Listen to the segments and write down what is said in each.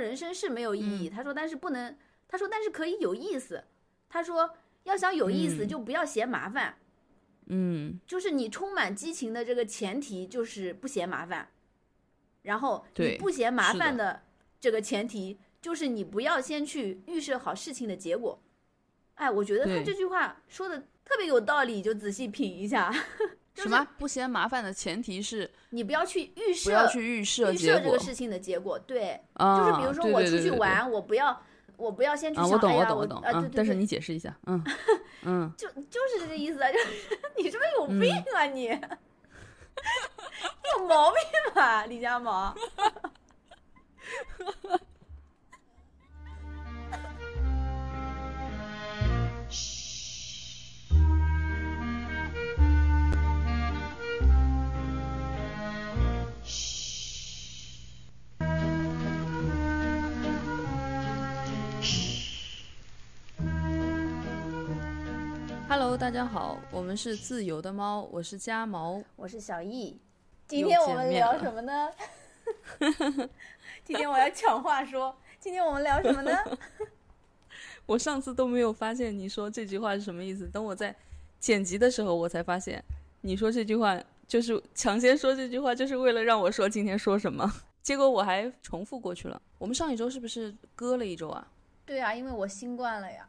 人生是没有意义，嗯。他说但是不能，他说但是可以有意思，他说要想有意思嗯。就不要嫌麻烦，嗯，就是你充满激情的这个前提就是不嫌麻烦，然后你不嫌麻烦的这个前提就是你不要先去预设好事情的结果。哎，我觉得他这句话说的特别有道理，就仔细品一下。就是什么不嫌麻烦的前提是你不要去预设，不要去预设预设这个，事情的结果，对，啊，就是比如说我出对对对对去玩，我不要，我不要先去啊，想，我懂哎呀，我我懂懂啊，对对对，但是你解释一下，嗯 嗯，就就是这个意思啊，就 是你是不是有病啊你？你 有毛病吧，李佳毛？Hello，大家好，我们是自由的猫，我是家毛。我是小易，今天我们聊什么呢？今天我要抢话说，今天我们聊什么呢？我上次都没有发现你说这句话是什么意思，等我在剪辑的时候，我才发现你说这句话就是抢先说这句话，就是为了让我说今天说什么，结果我还重复过去了。我们上一周是不是割了一周啊？对啊，因为我新冠了呀，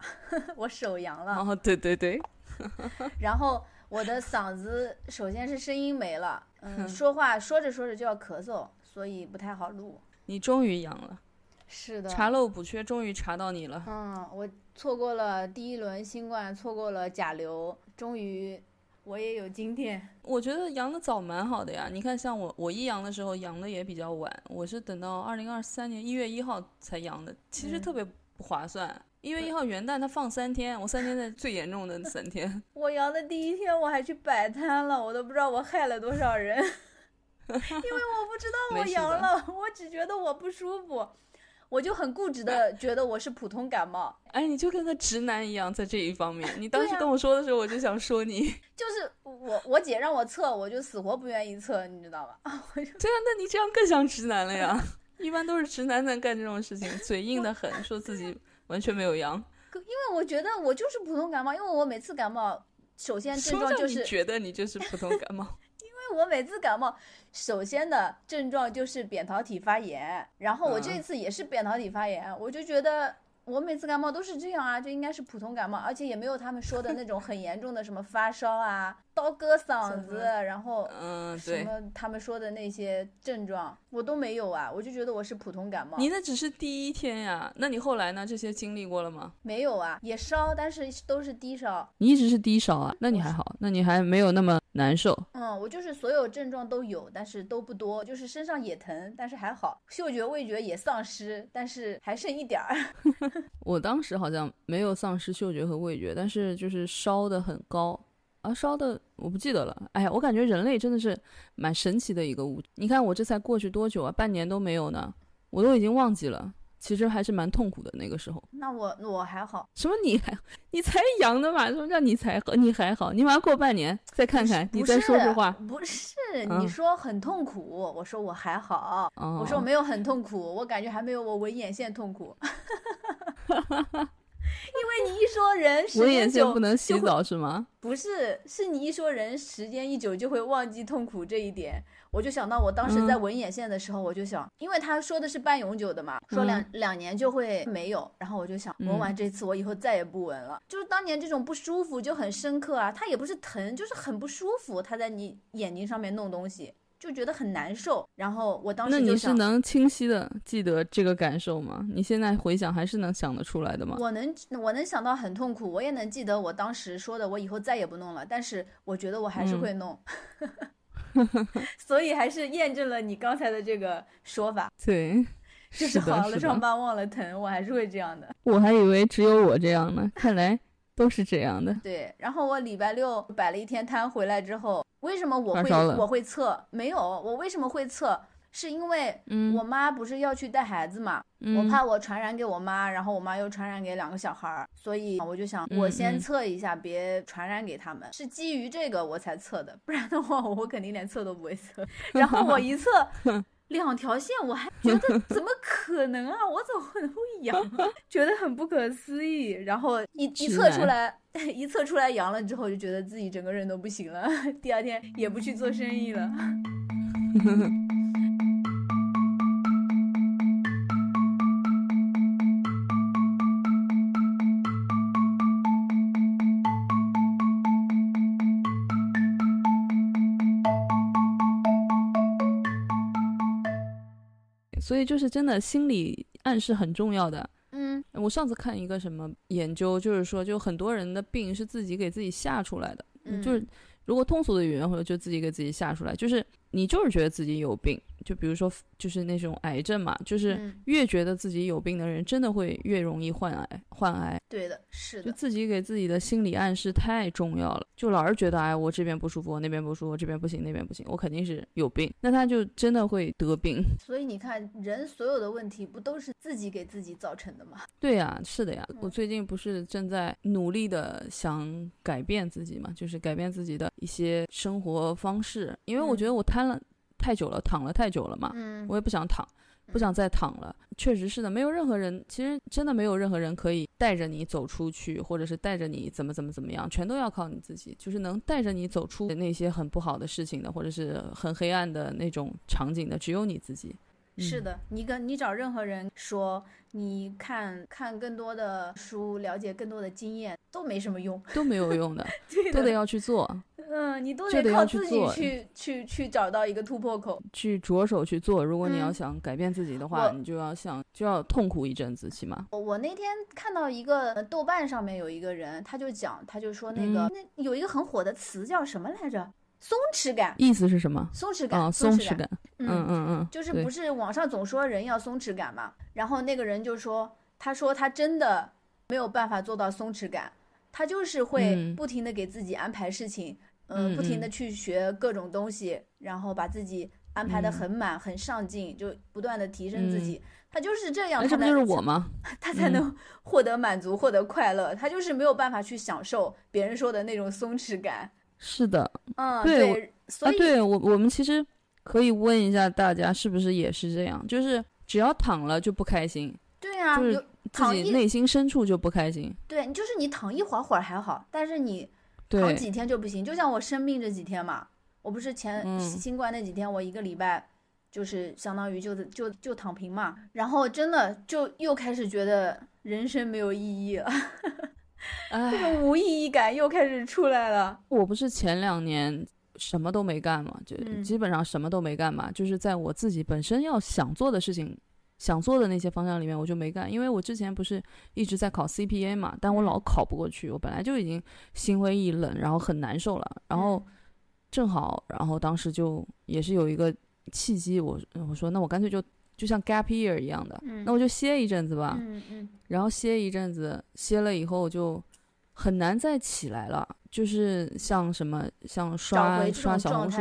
我手阳了，哦，对对对，然后我的嗓子首先是声音没了，嗯，说话说着说着就要咳嗽，所以不太好录。你终于阳了，是的，查漏补缺，终于查到你了。嗯，我错过了第一轮新冠，错过了甲流，终于我也有今天。我觉得阳的早蛮好的呀，你看像我，我一阳的时候阳的也比较晚，我是等到二零二三年一月一号才阳的，其实嗯特别不划算。一月一号元旦他放三天，我三天在最严重的三天。我阳的第一天我还去摆摊了，我都不知道我害了多少人，因为我不知道我阳了，我只觉得我不舒服，我就很固执的觉得我是普通感冒，哎，你就跟个直男一样，在这一方面，你当时跟我说的时候，我就想说你，就是我我姐让我测，我就死活不愿意测，你知道吧？我就对啊，那你这样更像直男了呀。一般都是直男在干这种事情，嘴硬的很，说自己完全没有阳。因为我觉得我就是普通感冒，因为我每次感冒，首先症状就是觉得你就是普通感冒，因为我每次感冒，首先的症状就是扁桃体发炎，然后我这嗯次也是扁桃体发炎，我就觉得我每次感冒都是这样啊，就应该是普通感冒，而且也没有他们说的那种很严重的什么发烧啊、刀割嗓子，然后嗯，什，么他们说的那些症状我都没有啊，我就觉得我是普通感冒。你那只是第一天呀，那你后来呢？这些经历过了吗？没有啊，也烧，但是都是低烧。你一直是低烧啊，那你还好，那你还没有那么难受。嗯，我就是所有症状都有，但是都不多，就是身上也疼，但是还好，嗅觉味觉也丧失，但是还剩一点儿。我当时好像没有丧失嗅觉和味觉，但是就是烧的很高啊，烧的我不记得了。哎呀，我感觉人类真的是蛮神奇的一个物体。你看我这才过去多久啊，半年都没有呢，我都已经忘记了。其实还是蛮痛苦的那个时候。那我我还好，什么你还你才阳的嘛？什么叫你才好？你还好？你马上过半年再看看，你再说这话。不是嗯你说很痛苦，我说我还好，哦，我说我没有很痛苦，我感觉还没有我纹眼线痛苦。因为你一说人时间久线不能洗澡是吗？不是，是你一说人时间一久就会忘记痛苦这一点，我就想到我当时在嗯纹眼线的时候，我就想，因为他说的是半永久的嘛，说两、两年就会没有，然后我就想，纹完这次我以后再也不纹了。就是当年这种不舒服就很深刻啊，它也不是疼，就是很不舒服，他在你眼睛上面弄东西。就觉得很难受，然后我当时那你是，能清晰的记得这个感受吗？你现在回想还是能想得出来的吗？我能我能想到很痛苦，我也能记得我当时说的，我以后再也不弄了。但是我觉得我还是嗯会弄，所以还是验证了你刚才的这个说法，对，就是，好了。伤疤忘了疼，我还是会这样的。我还以为只有我这样呢，看来都是这样的。对，然后我礼拜六摆了一天摊回来之后，为什么我会我会测？没有，我为什么会测？是因为嗯我妈不是要去带孩子嘛，嗯，我怕我传染给我妈，然后我妈又传染给两个小孩儿，所以我就想我嗯先嗯测一下，别传染给他们。是基于这个我才测的，不然的话我肯定连测都不会测。然后我一测，两条线，我还觉得 怎么可能啊？我怎么会阳啊？觉得很不可思议。然后一一测出来，一测出来阳了之后，就觉得自己整个人都不行了。第二天也不去做生意了。所以就是真的心理暗示很重要的。嗯，我上次看一个什么研究，就是说，就很多人的病是自己给自己吓出来的。嗯，就是如果通俗的语言，或者就自己给自己吓出来，就是你就是觉得自己有病。就比如说，就是那种癌症嘛，就是越觉得自己有病的人，真的会越容易患癌，患癌。对的，是的。就自己给自己的心理暗示太重要了，就老是觉得，哎，我这边不舒服，我那边不舒服，这边不行，那边不行，我肯定是有病，那他就真的会得病。所以你看，人所有的问题不都是自己给自己造成的吗？对呀，是的呀。我最近不是正在努力的想改变自己嘛，就是改变自己的一些生活方式，因为我觉得我瘫了。太久了，躺了太久了嘛，嗯，我也不想躺，不想再躺了。确实是的，没有任何人，其实真的没有任何人可以带着你走出去，或者是带着你怎么怎么怎么样，全都要靠你自己。就是能带着你走出那些很不好的事情的，或者是很黑暗的那种场景的，只有你自己。是的，你跟你找任何人说，你看看更多的书，了解更多的经验，都没什么用，都没有用的，都得要去做。嗯，你都得靠自己去去去找到一个突破口，去着手去做。如果你要想改变自己的话，你就要想就要痛苦一阵子，起码。我我那天看到一个豆瓣上面有一个人，他就讲，他就说那个那有一个很火的词叫什么来着？松弛感。意思是什么？松弛感。松弛感。嗯嗯嗯。就是不是网上总说人要松弛感嘛？然后那个人就说，他说他真的没有办法做到松弛感，他就是会不停的给自己安排事情。嗯，不停的去学各种东西，然后把自己安排的很满、很上进，就不断的提升自己。他就是这样，这不就是我吗？他才能获得满足、获得快乐。他就是没有办法去享受别人说的那种松弛感。是的，嗯，对，所以对我我们其实可以问一下大家，是不是也是这样？就是只要躺了就不开心。对啊，就是自己内心深处就不开心。对，就是你躺一会儿会儿还好，但是你。躺几天就不行，就像我生病这几天嘛，我不是前新冠那几天，我一个礼拜就是相当于就就就躺平嘛，然后真的就又开始觉得人生没有意义了，这种无意义感又开始出来了。我不是前两年什么都没干嘛，就基本上什么都没干嘛，就是在我自己本身要想做的事情。想做的那些方向里面，我就没干，因为我之前不是一直在考 CPA 嘛，但我老考不过去，我本来就已经心灰意冷，然后很难受了，然后正好，然后当时就也是有一个契机，我我说那我干脆就就像 gap year 一样的，那我就歇一阵子吧，然后歇一阵子，歇了以后就很难再起来了，就是像什么像刷刷小红书，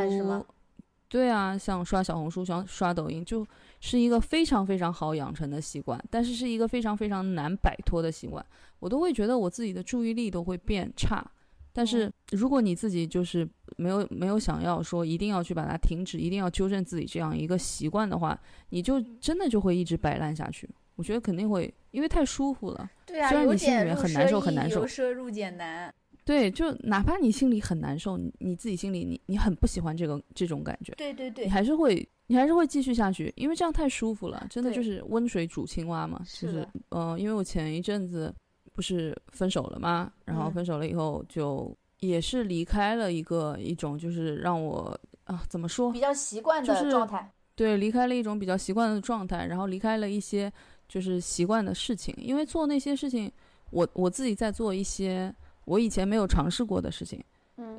对啊，像刷小红书、像刷抖音就。是一个非常非常好养成的习惯，但是是一个非常非常难摆脱的习惯。我都会觉得我自己的注意力都会变差。但是如果你自己就是没有没有想要说一定要去把它停止，一定要纠正自己这样一个习惯的话，你就真的就会一直摆烂下去。我觉得肯定会，因为太舒服了。对啊，虽然你心里面很难受，很难受。由奢入俭难。对，就哪怕你心里很难受，你你自己心里你你很不喜欢这个这种感觉。对对对。你还是会。你还是会继续下去，因为这样太舒服了，真的就是温水煮青蛙嘛。就是，嗯，因为我前一阵子不是分手了吗？然后分手了以后，就也是离开了一个一种，就是让我啊，怎么说？比较习惯的状态。对，离开了一种比较习惯的状态，然后离开了一些就是习惯的事情，因为做那些事情，我我自己在做一些我以前没有尝试过的事情。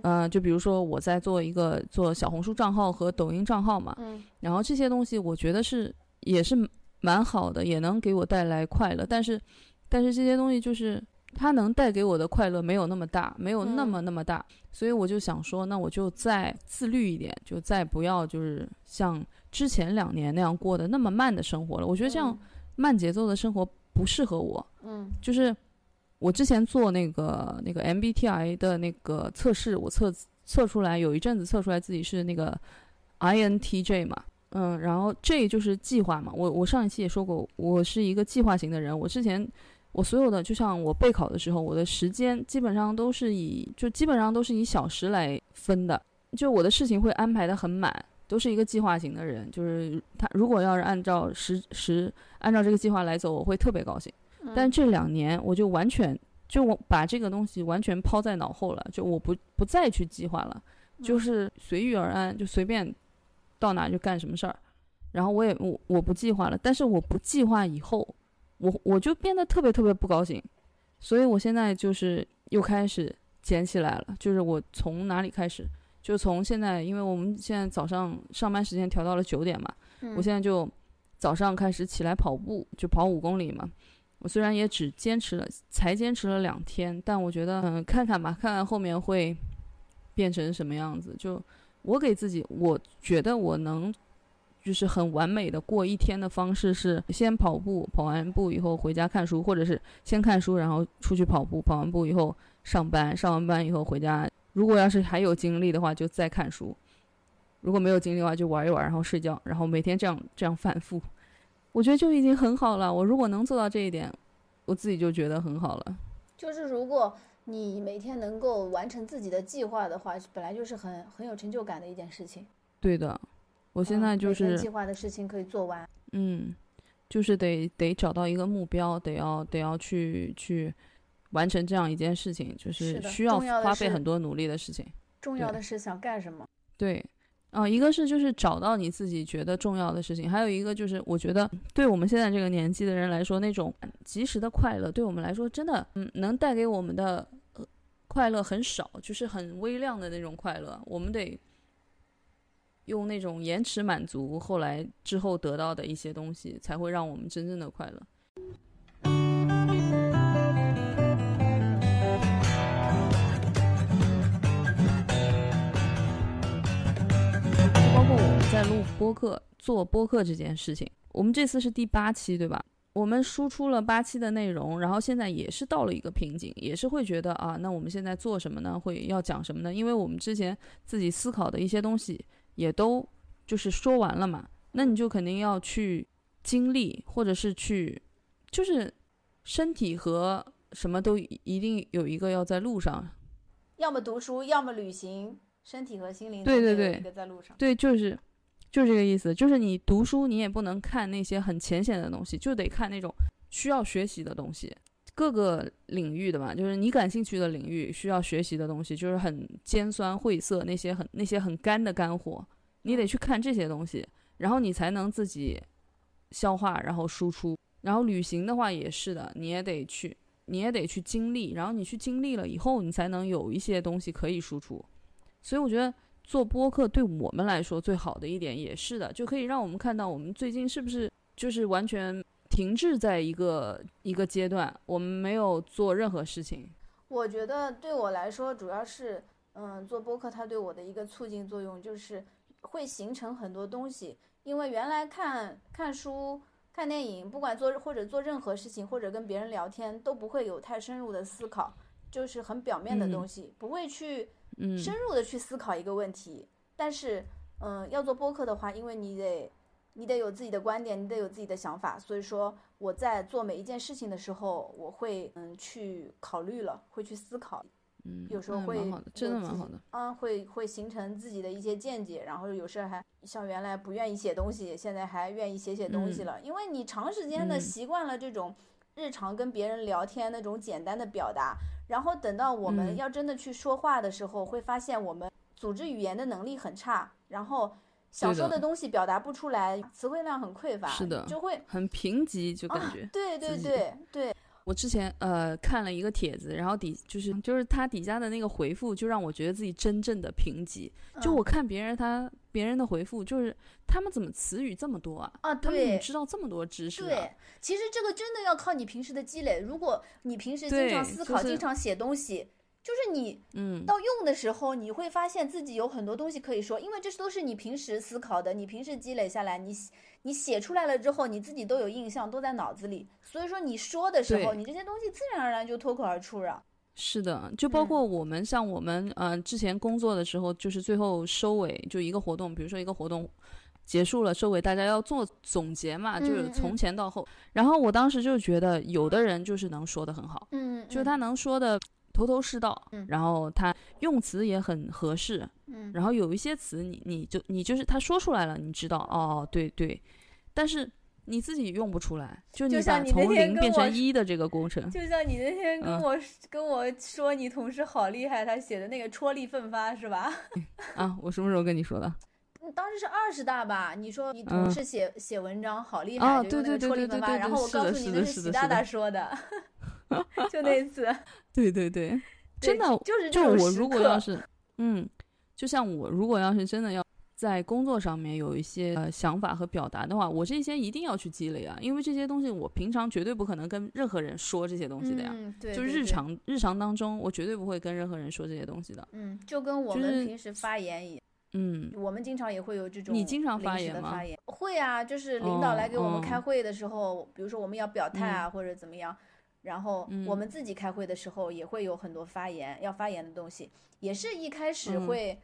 嗯，就比如说我在做一个做小红书账号和抖音账号嘛，嗯，然后这些东西我觉得是也是蛮好的，也能给我带来快乐，但是，但是这些东西就是它能带给我的快乐没有那么大，没有那么那么大，所以我就想说，那我就再自律一点，就再不要就是像之前两年那样过的那么慢的生活了。我觉得这样慢节奏的生活不适合我，嗯，就是。我之前做那个那个 MBTI 的那个测试，我测测出来有一阵子测出来自己是那个 INTJ 嘛，嗯，然后这就是计划嘛。我我上一期也说过，我是一个计划型的人。我之前我所有的，就像我备考的时候，我的时间基本上都是以就基本上都是以小时来分的，就我的事情会安排的很满，都是一个计划型的人。就是他如果要是按照时时按照这个计划来走，我会特别高兴。但这两年我就完全就我把这个东西完全抛在脑后了，就我不不再去计划了，就是随遇而安，就随便到哪就干什么事儿。然后我也我我不计划了，但是我不计划以后，我我就变得特别特别不高兴。所以我现在就是又开始捡起来了，就是我从哪里开始，就从现在，因为我们现在早上上班时间调到了九点嘛，我现在就早上开始起来跑步，就跑五公里嘛。我虽然也只坚持了，才坚持了两天，但我觉得，嗯，看看吧，看看后面会变成什么样子。就我给自己，我觉得我能，就是很完美的过一天的方式是：先跑步，跑完步以后回家看书，或者是先看书，然后出去跑步，跑完步以后上班，上完班以后回家。如果要是还有精力的话，就再看书；如果没有精力的话，就玩一玩，然后睡觉，然后每天这样这样反复。我觉得就已经很好了。我如果能做到这一点，我自己就觉得很好了。就是如果你每天能够完成自己的计划的话，本来就是很很有成就感的一件事情。对的，我现在就是计划的事情可以做完。嗯，就是得得找到一个目标，得要得要去去完成这样一件事情，就是需要花费很多努力的事情。重要的是想干什么？对。啊，一个是就是找到你自己觉得重要的事情，还有一个就是我觉得对我们现在这个年纪的人来说，那种及时的快乐对我们来说真的，嗯，能带给我们的快乐很少，就是很微量的那种快乐。我们得用那种延迟满足，后来之后得到的一些东西，才会让我们真正的快乐。在录播客做播客这件事情，我们这次是第八期，对吧？我们输出了八期的内容，然后现在也是到了一个瓶颈，也是会觉得啊，那我们现在做什么呢？会要讲什么呢？因为我们之前自己思考的一些东西也都就是说完了嘛，那你就肯定要去经历，或者是去，就是身体和什么都一定有一个要在路上，要么读书，要么旅行，身体和心灵对对对，一个在路上，对，就是。就是这个意思，就是你读书，你也不能看那些很浅显的东西，就得看那种需要学习的东西，各个领域的嘛，就是你感兴趣的领域需要学习的东西，就是很尖酸晦涩那些很那些很干的干货，你得去看这些东西，然后你才能自己消化，然后输出。然后旅行的话也是的，你也得去，你也得去经历，然后你去经历了以后，你才能有一些东西可以输出。所以我觉得。做播客对我们来说最好的一点也是的，就可以让我们看到我们最近是不是就是完全停滞在一个一个阶段，我们没有做任何事情。我觉得对我来说，主要是嗯，做播客它对我的一个促进作用就是会形成很多东西，因为原来看看书、看电影，不管做或者做任何事情，或者跟别人聊天，都不会有太深入的思考，就是很表面的东西，不会去。深入的去思考一个问题，但是，嗯，要做播客的话，因为你得，你得有自己的观点，你得有自己的想法，所以说我在做每一件事情的时候，我会嗯去考虑了，会去思考，嗯，有时候会真的蛮好的，啊，会会形成自己的一些见解，然后有时候还像原来不愿意写东西，现在还愿意写写东西了，因为你长时间的习惯了这种日常跟别人聊天那种简单的表达。然后等到我们要真的去说话的时候，会发现我们组织语言的能力很差，然后想说的东西表达不出来，词汇量很匮乏，是的，就会很贫瘠，就感觉。对对对对。我之前呃看了一个帖子，然后底就是就是他底下的那个回复，就让我觉得自己真正的贫瘠。就我看别人他别人的回复，就是他们怎么词语这么多啊？啊，他们怎么知道这么多知识？对，其实这个真的要靠你平时的积累。如果你平时经常思考、经常写东西。就是你，嗯，到用的时候，你会发现自己有很多东西可以说，因为这都是你平时思考的，你平时积累下来，你你写出来了之后，你自己都有印象，都在脑子里，所以说你说的时候，你这些东西自然而然就脱口而出了。是的，就包括我们，像我们，嗯，之前工作的时候，就是最后收尾就一个活动，比如说一个活动。结束了，收尾，大家要做总结嘛，就是嗯。从前到后。然后我当时就觉得，有的人就是能说的很好，嗯，就是他能说的头头是道，嗯。然后他用词也很合适，嗯，然后有一些词你你就你就是他说出来了，你知道哦，对对，但是你自己用不出来，就你把就像你那从零变成一的这个过程，就像你那天跟嗯我、跟我说你同事好厉害，他写的那个戳力奋发是吧？啊，我什么时候跟你说的？嗯当时是二十大吧？你说你同嗯事写、写文章好厉害，啊就用那个对对戳力奋发，对对对对然后我告诉你那是习大大的说的，就那次，对对对，真对的就是就这种时我如果要刻是，嗯，就像我如果要是真的要在工作上面有一些呃想法和表达的话，我这些一定要去积累啊，因为这些东西我平常绝对不可能跟任何人说这些东西的呀。嗯，对，就是日常日常当中，我绝对不会跟任何人说这些东西的。嗯，就跟我们平时发言一样，嗯，我们经常也会有这种你经常发言吗的发言会啊，就是领导来给我们哦开会的时候，比如说我们要表态啊，或者怎么样，然后嗯我们自己开会的时候也会有很多发言要发言的东西，也是一开始嗯会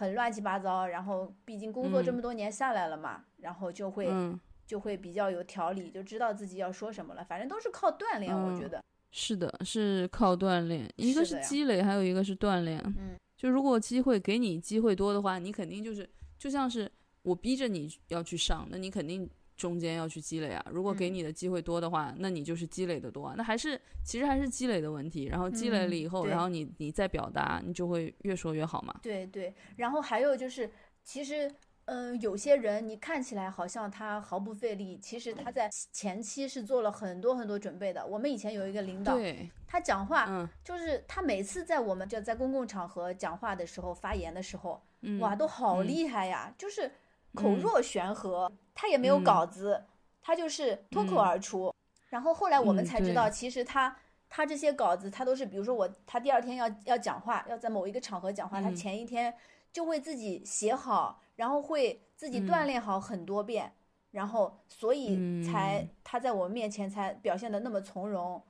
很乱七八糟，然后毕竟工作这嗯。么多年下来了嘛，然后就会、嗯，就会比较有条理，就知道自己要说什么了，反正都是靠锻炼，我觉嗯得，是的，是靠锻炼，一个是积累，还有一个是锻炼。嗯，就如果机会给你机会多的话，你肯定就是就像是我逼着你要去上，那你肯定中间要去积累啊。如果给嗯你的机会多的话，那你就是积累的多啊。那还是其实还是积累的问题。然后积累了以后，嗯然后你你再表达，你就会越说越好嘛。对对，然后还有就是，其实，嗯、有些人你看起来好像他毫不费力，其实他在前期是做了很多很多准备的。我们以前有一个领导，对，他讲话嗯就是他每次在我们就在公共场合讲话的时候发言的时候，嗯，哇，都好嗯厉害呀，就是口嗯若悬河，他也没有嗯稿子，他就是脱口嗯而出。然后后来我们嗯才知道，其实他他这些稿子，他都是比如说我他第二天要要讲话，要在某一个场合讲话，他嗯前一天就会自己写好，然后会自己嗯锻炼好很多遍，然后所以才嗯他在我们面前才表现的那么从容。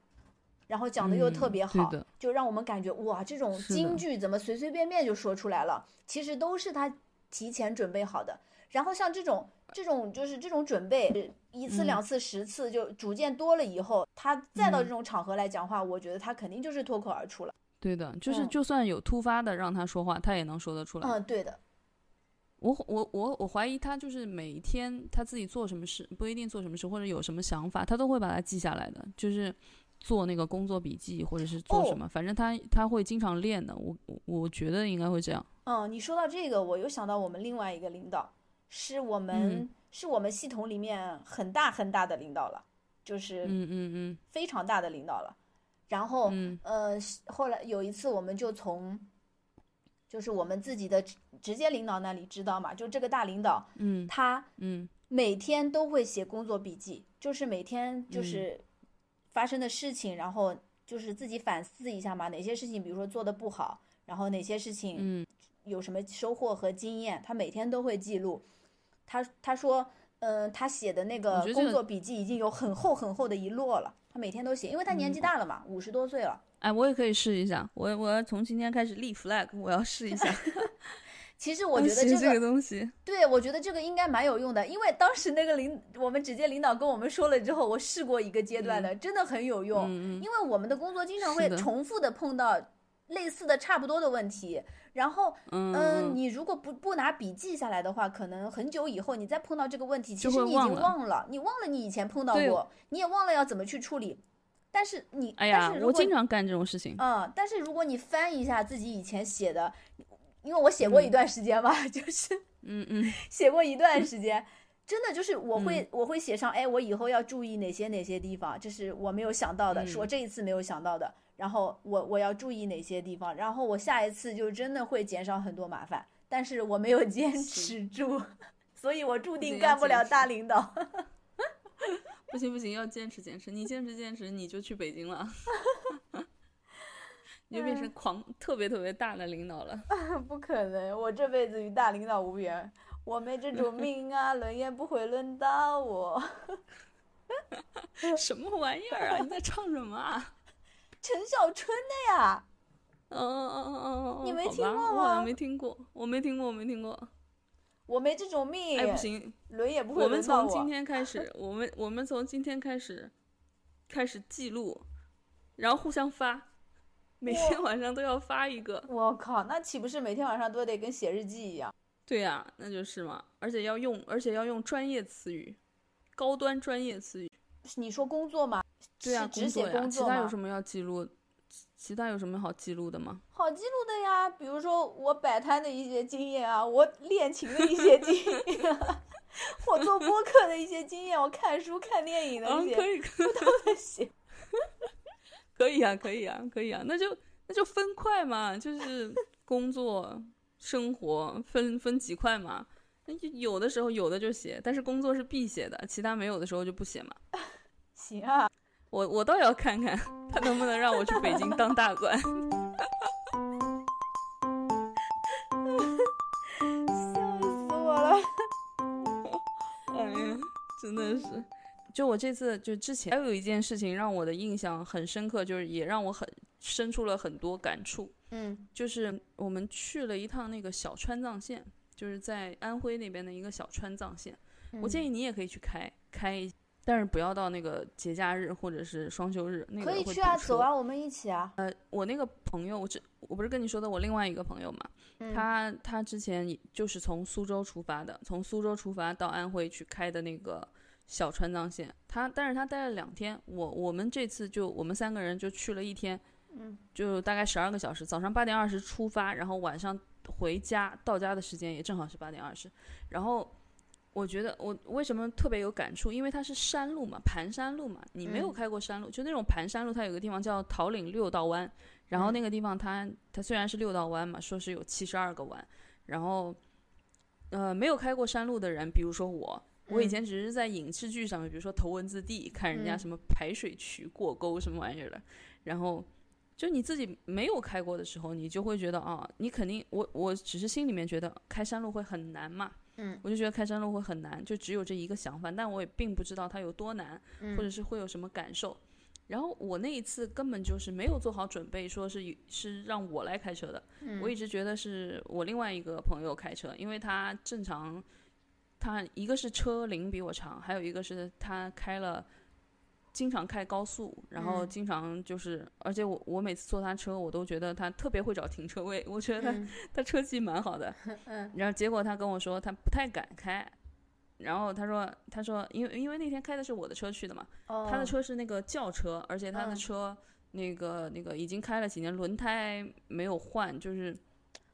然后讲的又特嗯别好，就让我们感觉哇，这种是的京剧怎么随随便便就说出来了？其实都是他提前准备好的。然后像这种这种就是这种准备，一次、嗯两次、十次，就逐渐多了以后，他再到嗯这种场合来讲话，我觉得他肯定就是脱口而出了。对的，就是嗯就算有突发的让他说话，他也能说得出来。嗯，对的，我我我我怀疑他就是每一天他自己做什么事，不一定做什么事，或者有什么想法，他都会把它记下来的，就是做那个工作笔记，或者是做什哦么，反正他他会经常练的。我我我觉得应该会这样。嗯，你说到这个，我又想到我们另外一个领导，是我们、嗯。是我们系统里面很大很大的领导了，就是嗯嗯嗯。非常大的领导了。然后，嗯。呃，后来有一次，我们就从，就是我们自己的直直接领导那里知道嘛，就这个大领导，嗯。他嗯。每天都会写工作笔记，就是每天嗯。就是发生的事情，然后就是自己反思一下嘛，哪些事情比如说做的不好，然后哪些事情嗯。有什么收获和经验，他每天都会记录。他他说，嗯、他写的那个工作笔记已经有很厚很厚的一摞了，他每天都写，因为他嗯年纪大了嘛，五十多岁了。哎，我也可以试一下。我我要从今天开始立 flag，我要试一下。其实我觉得这个，东西，对我觉得这个应该蛮有用的，因为当时那个领我们直接领导跟我们说了之后，我试过一个阶段的，真的很有用。因为我们的工作经常会重复的碰到类似的、差不多的问题，然后，嗯嗯，你如果不不拿笔记下来的话，可能很久以后你再碰到这个问题，其实你已经忘了，你忘了你以前碰到过，你也忘了要怎么去处理。但是你，但哎呀我经常干这种事情。嗯，但是如果你翻一下自己以前写的，因为我写过一段时间嘛，就是嗯嗯写过一段时间，真的就是我嗯会、我会写上，哎，我以后要注意哪些哪些地方，这是我没有想到的，是我嗯这一次没有想到的。然后我我要注意哪些地方，然后我下一次就真的会减少很多麻烦。但是我没有 坚持住，所以我注定干不了大领导。不行不行，要坚持坚持。你坚持坚持，你就去北京了，你就变成狂特别特别大的领导了。不可能，我这辈子与大领导无缘。我没这种命啊，轮也不会轮到我。什么玩意儿啊？你在唱什么啊？陈小春的呀，嗯嗯嗯嗯嗯，你没听过吗我没听过，我没听过，我没听过。我没这种命。哎，不行，轮也不会我们从今天开始，我们我们从今天开始开始记录，然后互相发，每天晚上都要发一个。我靠，那岂不是每天晚上都得跟写日记一样？对呀、那就是嘛，而且要用，而且要用专业词语，高端专业词语。你说工作吗？对呀、是只写工作呀，其他有什？么要记录？其其他有什么好记录的吗？好记录的呀，比如说我摆摊的一些经验啊，我练琴的一些经验啊，我做播客的一些经验，我看书看电影的嗯，一些可以，可以都在写。可以啊，可以啊，可以啊，那就那就分块嘛，就是工作、生活分分几块嘛。那就有的时候有的就写，但是工作是必写的，其他没有的时候就不写嘛。行啊，我我倒要看看他能不能让我去北京当大官。笑死我了。哎呀，真的是。就我这次就之前还有一件事情让我的印象很深刻，就是也让我很生出了很多感触。嗯就是我们去了一趟那个小川藏线，就是在安徽那边的一个小川藏线。我建议议你也可以去开开一，但是不要到那个节假日或者是双休日，那个会可以去啊，走。啊，我们一起啊。呃，我那个朋友，我这我不是跟你说的我另外一个朋友嘛，嗯他他之前就是从苏州出发的，从苏州出发到安徽去开的那个小川藏线，他但是他待了两天，我我们这次就我们三个人就去了一天，嗯，就大概十二个小时，早上八点二十出发，然后晚上回家到家的时间也正好是八点二十，然后。我觉得我为什么特别有感触，因为它是山路嘛，盘山路嘛。你没有嗯。开过山路，就那种盘山路，它有个地方叫桃岭六道弯，然后嗯。那个地方它它虽然是六道弯嘛，说是有七十二个弯，然后呃没有开过山路的人，比如说我，我以嗯。前只是在影视剧上面，比如说《头文字 D》，看人家嗯。什么排水渠过沟什么玩意儿的，然后就你自己没有开过的时候，你就会觉得啊，你肯定我我只是心里面觉得开山路会很难嘛，嗯我就觉得开山路会很难，就只有这一个想法，但我也并不知道它有多难，嗯或者是会有什么感受。然后我那一次根本就是没有做好准备，说是是让我来开车的。嗯我一直觉得是我另外一个朋友开车，因为他正常，他一个是车龄比我长，还有一个是他开了，经常开高速，然后嗯经常就是，而且我我每次坐他车，我都觉得他特别会找停车位，我觉得他、嗯他车技蛮好的。嗯然后结果他跟我说他不太敢开，然后他说他说因为因为那天开的是我的车去的嘛，哦他的车是那个轿车，而且他的嗯车那个、那个已经开了几年，轮胎没有换，就是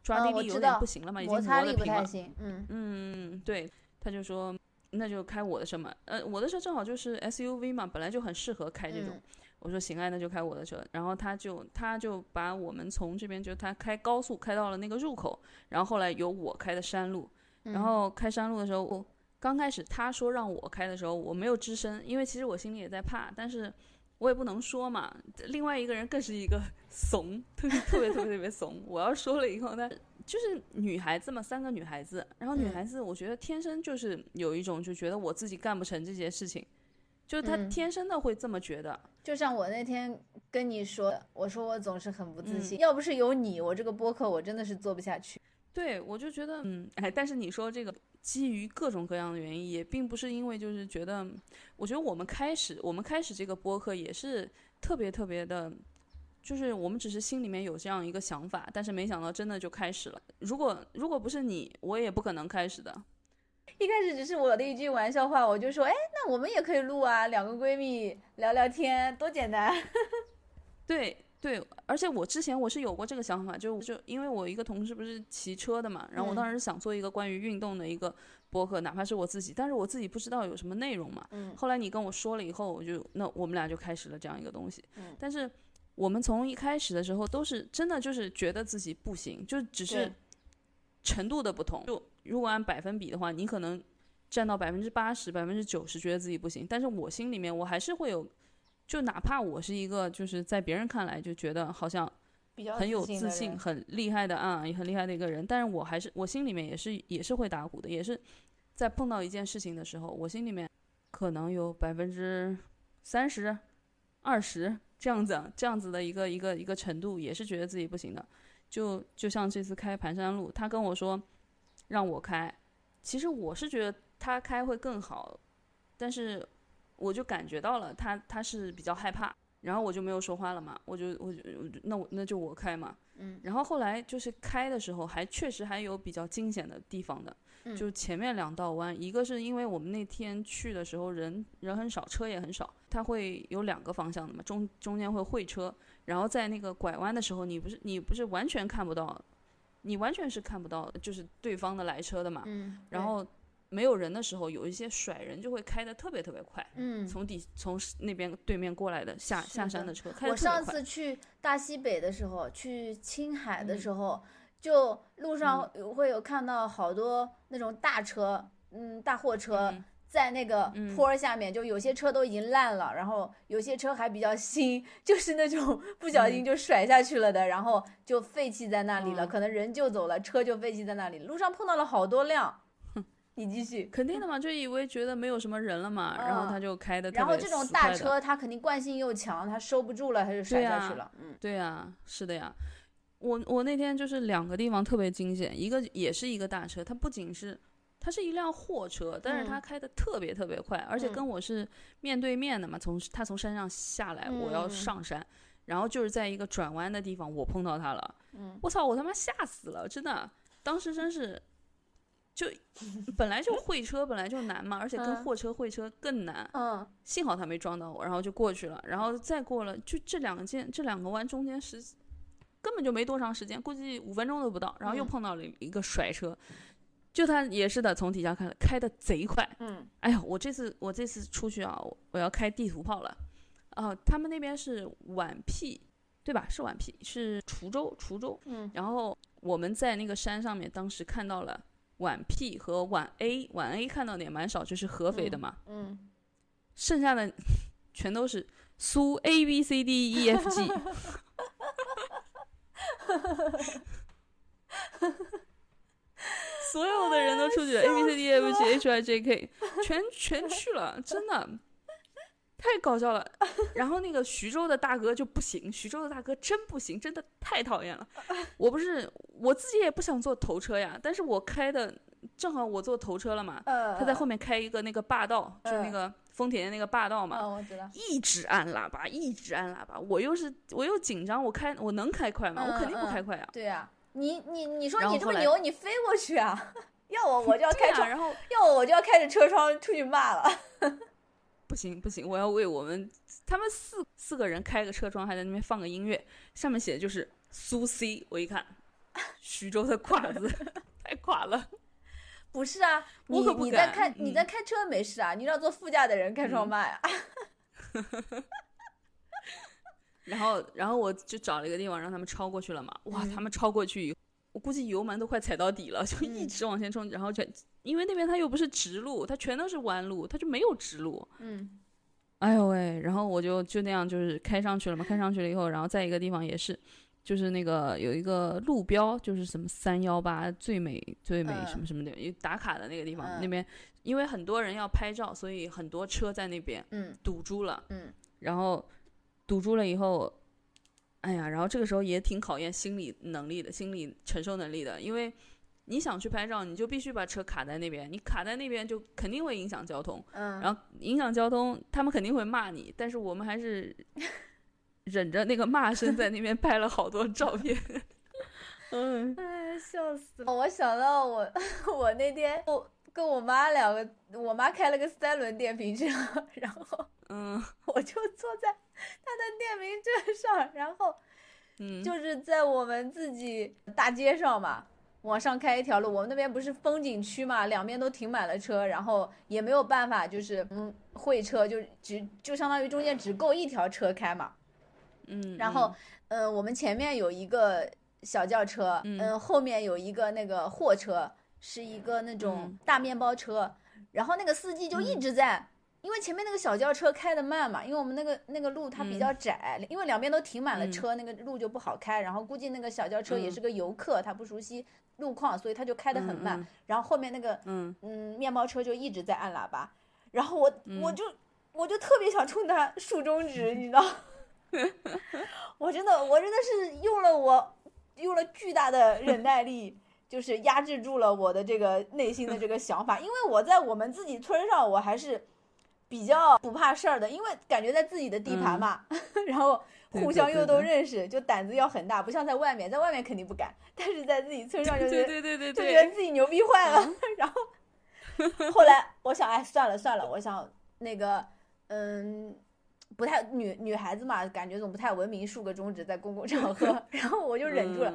抓地力有点不行了嘛，已经磨的平了。嗯嗯，对，他就说那就开我的车嘛，呃，我的车正好就是 SUV 嘛，本来就很适合开这种。嗯我说行啊，那就开我的车。然后他就他就把我们从这边就他开高速开到了那个入口，然后后来有我开的山路，嗯然后开山路的时候，我刚开始他说让我开的时候，我没有吱声，因为其实我心里也在怕，但是我也不能说嘛。另外一个人更是一个 怂，特别特别特别特别怂。我要说了以后，他就是女孩子嘛，三个女孩子，然后女嗯孩子我觉得天生就是有一种就觉得我自己干不成这些事情，就是她嗯天生的会这么觉得。就像我那天跟你说，我说我总是很不自嗯信，要不是有你，我这个播客我真的是做不下去。对，我就觉得，嗯，哎，但是你说这个基于各种各样的原因，也并不是因为就是觉得，我觉得我们开始我们开始这个播客也是特别特别的，就是我们只是心里面有这样一个想法，但是没想到真的就开始了。如果如果不是你，我也不可能开始的。一开始只是我的一句玩笑话，我就说，哎，那我们也可以录啊，两个闺蜜聊聊天，多简单。对对，而且我之前我是有过这个想法，就就因为我一个同事不是骑车的嘛，然后我嗯当时想做一个关于运动的一个博客，哪怕是我自己，但是我自己不知道有什么内容嘛。嗯后来你跟我说了以后，我就那我们俩就开始了这样一个东西。嗯但是我们从一开始的时候都是真的就是觉得自己不行，就只是程度的不同。就如果按百分比的话，你可能占到百分之八十、百分之九十觉得自己不行，但是我心里面我还是会有，就哪怕我是一个就是在别人看来就觉得好像比较很有自信很厉害的啊，也很厉害的一个人，但是我还是我心里面也是也是会打鼓的，也是在碰到一件事情的时候，我心里面可能有百分之三十、二十这样子这样子的一个一个一个程度，也是觉得自己不行的。就就像这次开盘山路，他跟我说让我开，其实我是觉得他开会更好，但是我就感觉到了他他是比较害怕，然后我就没有说话了嘛，我就我就那我那就我开嘛，嗯，然后后来就是开的时候还确实还有比较惊险的地方的，嗯。就前面两道弯，一个是因为我们那天去的时候人人很少，车也很少，它会有两个方向的嘛，中中间会会车，然后在那个拐弯的时候，你不是你不是完全看不到，你完全是看不到就是对方的来车的嘛，嗯，然后没有人的时候，有一些甩人就会开得特别特别快，嗯，从底从那边对面过来的下的下山的车我上。次去大西北的时候，去青海的嗯。时候，就路上有会有看到好多那种大车，嗯，大货车。嗯在那个嗯坡儿下面，就有些车都已经烂了，然后有些车还比较新，就是那种不小心嗯就甩下去了的，然后就废弃在那里了，嗯可能人就走了，车就废弃在那里。路上碰到了好多辆，你继续。肯定的嘛，就以为觉得没有什么人了嘛，然后嗯他就开的。然后这种大，车，它肯定惯性又强，它收不住了，它就甩下去了。嗯对呀、是的呀。我我那天就是两个地方特别惊险，一个也是一个大车，它不仅是它是一辆货车，但是它嗯开的特别特别快，而且嗯跟我是面对面的嘛，从它从山上下来，我要嗯上山，然后就是在一个转弯的地方，我碰到他了，嗯我操，我他妈吓死了，真的，当时真是。就本来就会车本来就难嘛，而且跟嗯货车会车更难。嗯幸好他没撞到我，然后就过去了，然后再过了，就这两件这两个弯中间时根本就没多长时间，估计五分钟都不到，然后又嗯。碰到了一个甩车，就他也是的，从底下看开的贼快，嗯。哎呀，我这次我这次出去啊，我我要开地图炮了，哦、他们那边是皖僻，对吧？是皖僻，是滁州，滁州，嗯。然后我们在那个山上面，当时看到了皖僻和皖 A，皖 A 看到的也蛮少，就是合肥的嘛。嗯，剩下的 全都是苏 A B C D E F G，所有的人都出去了，A B C D E F G H I J K 全全去了，真的太搞笑了。然后那个徐州的大哥就不行，徐州的大哥真不行，真的太讨厌了。我不是我自己也不想坐头车呀，但是我开的正好我坐头车了嘛，呃，他在后面开一个那个霸道，就那嗯个丰田的那个霸道嘛，嗯，我知道，一直按喇叭，一直按喇叭。我又是我又紧张，我开我能开快吗？我肯定不嗯开快啊。对呀，你你你说你这么牛，你飞过去啊？要我我就要开窗，然后 要我我就要开着车窗出去骂了。不行不行，我要为我们他们四四个人开个车窗，还在那边放个音乐，上面写的就是苏 C。我一看，徐州的垮子太垮了。不是啊，你我可不你在敢开你在嗯开车没事啊，你让坐副驾的人开窗嗯骂呀。然后然后我就找了一个地方让他们超过去了嘛。哇，嗯他们超过去以后，我估计油门都快踩到底了，就一嗯直往前冲，然后全因为那边它又不是直路，它全都是弯路，它就没有直路。嗯哎呦喂，然后我就就那样就是开上去了嘛，开上去了以后，然后在一个地方也是，就是那个有一个路标，就是什么三幺八最美最美嗯。什么什么的，有打卡的那个地方，嗯。那边因为很多人要拍照，所以很多车在那边嗯堵住了，嗯。然后堵住了以后，哎呀，然后这个时候也挺考验心理能力的，心理承受能力的，因为你想去拍照，你就必须把车卡在那边，你卡在那边就肯定会影响交通。嗯，然后影响交通，他们肯定会骂你，但是我们还是忍着那个骂声在那边 拍了好多照片。嗯，哎，笑死了！我想到我 我那天我跟我妈两个，我妈开了个三轮电瓶车，然后嗯我就坐在她的电瓶车上，然后嗯，就是在我们自己大街上嘛，往上开一条路。我们那边不是风景区嘛，两边都停满了车，然后也没有办法，就是嗯会车，就只就相当于中间只够一条车开嘛。嗯，然后，嗯、我们前面有一个小轿车，嗯。嗯、后面有一个那个货车，是一个那种嗯。大面包车，然后那个司机就一直在。因为前面那个小轿车开得慢嘛，因为我们那个那个路它比较窄，因为两边都停满了嗯。车，那个路就不好开。然后估计那个小轿车也嗯。是个游客，他不熟悉路况，所以他就开得很慢。嗯。然后后面那个嗯。嗯，面包车就一直在按喇叭，然后我、我嗯就我就特别想冲他竖中指，你知道，我真的我真的是用了我用了巨大的忍耐力，就是压制住了我的这个内心的这个想法，因为我在我们自己村上，我还是比较不怕事儿的，因为感觉在自己的地盘嘛，然后互相又都认识，就胆子要很大，不像在外面，在外面肯定不敢，但是在自己村上就对对对对就觉得自己牛逼坏了，然后后来我想，哎，算了算了，我想那个，嗯，不太女女孩子嘛，感觉总不太文明，竖个中指在公共场合，然后我就忍住了。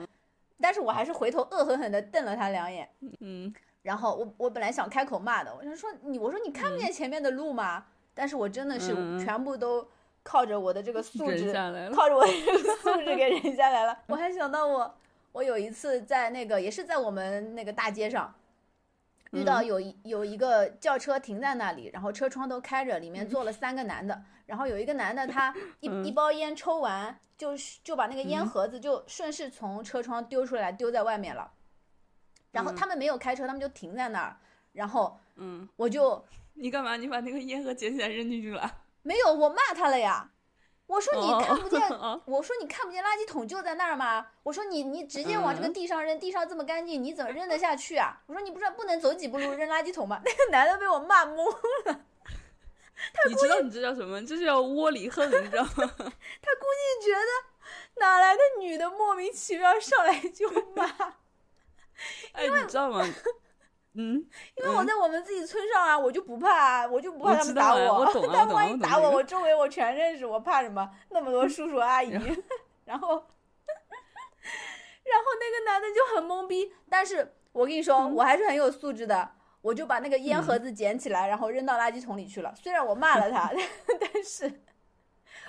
但是我还是回头恶狠狠地瞪了他两眼，嗯，然后我我本来想开口骂的，我就说你，我说你看不见前面的路吗？但是我真的是全部都靠着我的这个 素质，靠着我的这个素质给忍下来了。我还想到我，我有一次在那个也是在我们那个大街上，遇到有一有一个轿车停在那里，然后车窗都开着，里面坐了三个男的，然后有一个男的 他一一包烟抽完。就是就把那个烟盒子就顺势从车窗丢出来丢在外面了，然后他们没有开车，他们就停在那儿，然后嗯，我就你干嘛？你把那个烟盒捡起来扔进去了？没有，我骂他了呀！我说你看不见，我说你看不见垃圾桶就在那儿吗？我说你你直接往这个地上扔，地上这么干净，你怎么扔得下去啊？我说你不是不能走几步路扔垃圾桶吗？那个男的被我骂懵了。你知道你这叫什么？这是叫窝里横，你知道吗？他估计觉得哪来的女的莫名其妙上来就骂。哎，你知道吗？嗯，因为我在我们自己村上啊，我就不怕啊，我就不怕他们打我。我懂但万一打我，我周围我全认识，我怕什么？那么多叔叔阿姨，然后，然后那个男的就很懵逼。但是我跟你说，我还是很有素质的。我就把那个烟盒子捡起来，然后扔到垃圾桶里去了。虽然我骂了他，但是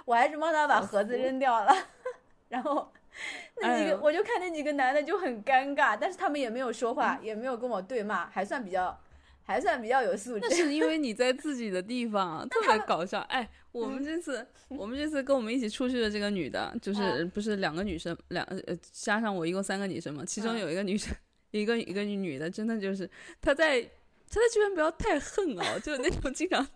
我还是帮他把盒子扔掉了。然后 那几个，我就看那几个男的就很尴尬，但是他们也没有说话，也没有跟我对骂，还算比较，还算比较有素质。那是因为你在自己的地方，特别搞笑。哎，我们这次，我们这次跟我们一起出去的这个女的，就是不是两个女生，两呃加上我一共三个女生嘛，其中有一个女生，一个一个女的，真的就是她在。她在这边不要太横哦，就是那种经常